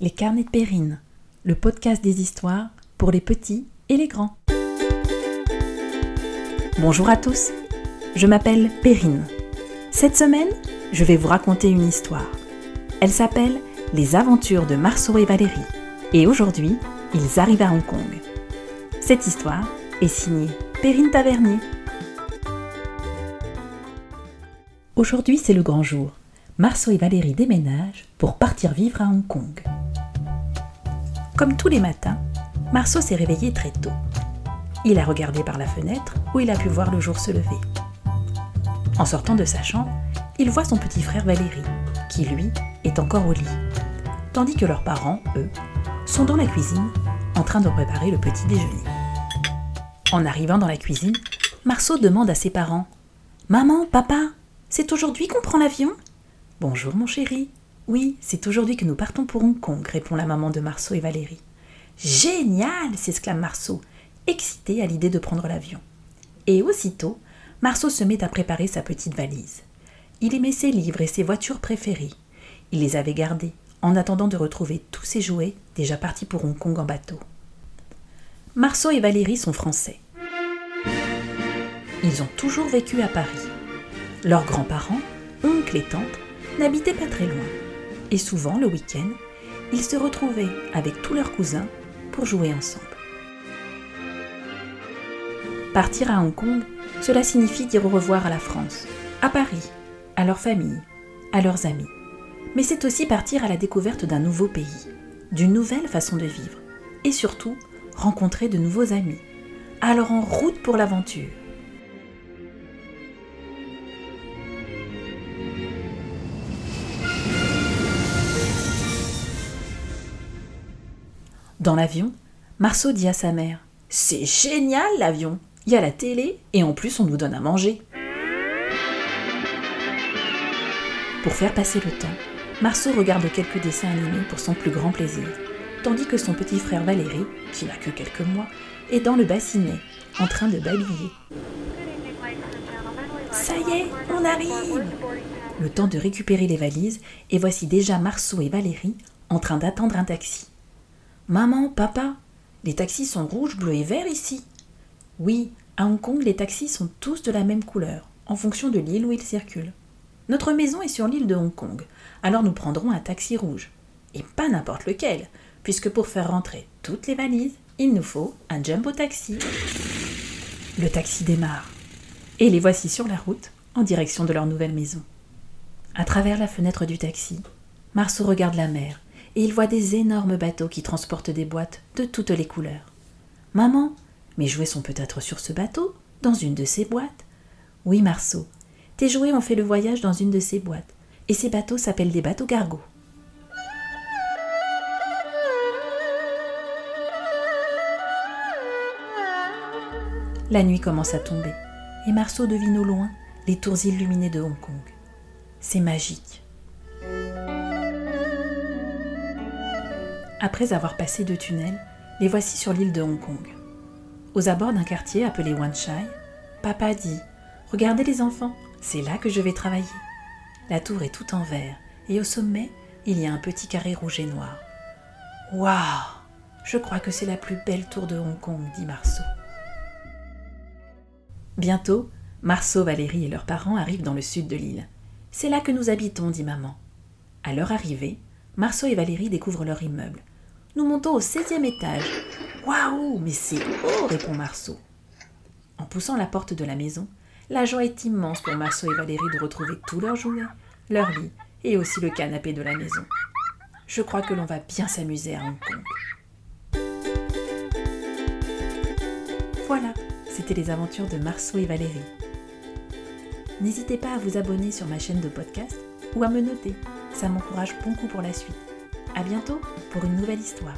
Les carnets de Perrine, le podcast des histoires pour les petits et les grands. Bonjour à tous, je m'appelle Perrine. Cette semaine, je vais vous raconter une histoire. Elle s'appelle Les aventures de Marceau et Valérie. Et aujourd'hui, ils arrivent à Hong Kong. Cette histoire est signée Perrine Tavernier. Aujourd'hui, c'est le grand jour. Marceau et Valérie déménagent pour partir vivre à Hong Kong. Comme tous les matins, Marceau s'est réveillé très tôt. Il a regardé par la fenêtre où il a pu voir le jour se lever. En sortant de sa chambre, il voit son petit frère Valérie, qui lui est encore au lit, tandis que leurs parents, eux, sont dans la cuisine en train de préparer le petit déjeuner. En arrivant dans la cuisine, Marceau demande à ses parents Maman, papa, c'est aujourd'hui qu'on prend l'avion Bonjour mon chéri. Oui, c'est aujourd'hui que nous partons pour Hong Kong, répond la maman de Marceau et Valérie. Génial s'exclame Marceau, excité à l'idée de prendre l'avion. Et aussitôt, Marceau se met à préparer sa petite valise. Il aimait ses livres et ses voitures préférées. Il les avait gardés, en attendant de retrouver tous ses jouets déjà partis pour Hong Kong en bateau. Marceau et Valérie sont français. Ils ont toujours vécu à Paris. Leurs grands-parents, oncles et tantes n'habitaient pas très loin. Et souvent, le week-end, ils se retrouvaient avec tous leurs cousins pour jouer ensemble. Partir à Hong Kong, cela signifie dire au revoir à la France, à Paris, à leur famille, à leurs amis. Mais c'est aussi partir à la découverte d'un nouveau pays, d'une nouvelle façon de vivre, et surtout rencontrer de nouveaux amis. Alors en route pour l'aventure. Dans l'avion, Marceau dit à sa mère C'est génial l'avion Il y a la télé et en plus on nous donne à manger. Pour faire passer le temps, Marceau regarde quelques dessins animés pour son plus grand plaisir, tandis que son petit frère Valérie, qui n'a que quelques mois, est dans le bassinet, en train de babiller. Ça y est, on arrive Le temps de récupérer les valises, et voici déjà Marceau et Valérie en train d'attendre un taxi. Maman, papa, les taxis sont rouges, bleus et verts ici. Oui, à Hong Kong, les taxis sont tous de la même couleur, en fonction de l'île où ils circulent. Notre maison est sur l'île de Hong Kong, alors nous prendrons un taxi rouge. Et pas n'importe lequel, puisque pour faire rentrer toutes les valises, il nous faut un jumbo taxi. Le taxi démarre. Et les voici sur la route, en direction de leur nouvelle maison. À travers la fenêtre du taxi, Marceau regarde la mer et il voit des énormes bateaux qui transportent des boîtes de toutes les couleurs. Maman, mes jouets sont peut-être sur ce bateau, dans une de ces boîtes? Oui, Marceau, tes jouets ont fait le voyage dans une de ces boîtes, et ces bateaux s'appellent des bateaux gargots. La nuit commence à tomber, et Marceau devine au loin les tours illuminées de Hong Kong. C'est magique. Après avoir passé deux tunnels, les voici sur l'île de Hong Kong. Aux abords d'un quartier appelé Wan Chai, papa dit Regardez les enfants, c'est là que je vais travailler. La tour est tout en verre et au sommet, il y a un petit carré rouge et noir. Waouh Je crois que c'est la plus belle tour de Hong Kong, dit Marceau. Bientôt, Marceau, Valérie et leurs parents arrivent dans le sud de l'île. C'est là que nous habitons, dit maman. À leur arrivée, Marceau et Valérie découvrent leur immeuble. Nous montons au 16e étage. Waouh, mais c'est haut, répond Marceau. En poussant la porte de la maison, la joie est immense pour Marceau et Valérie de retrouver tous leurs jouets, leur lit et aussi le canapé de la maison. Je crois que l'on va bien s'amuser à Hong Kong. Voilà, c'était les aventures de Marceau et Valérie. N'hésitez pas à vous abonner sur ma chaîne de podcast ou à me noter, ça m'encourage beaucoup pour la suite. À bientôt pour une nouvelle histoire.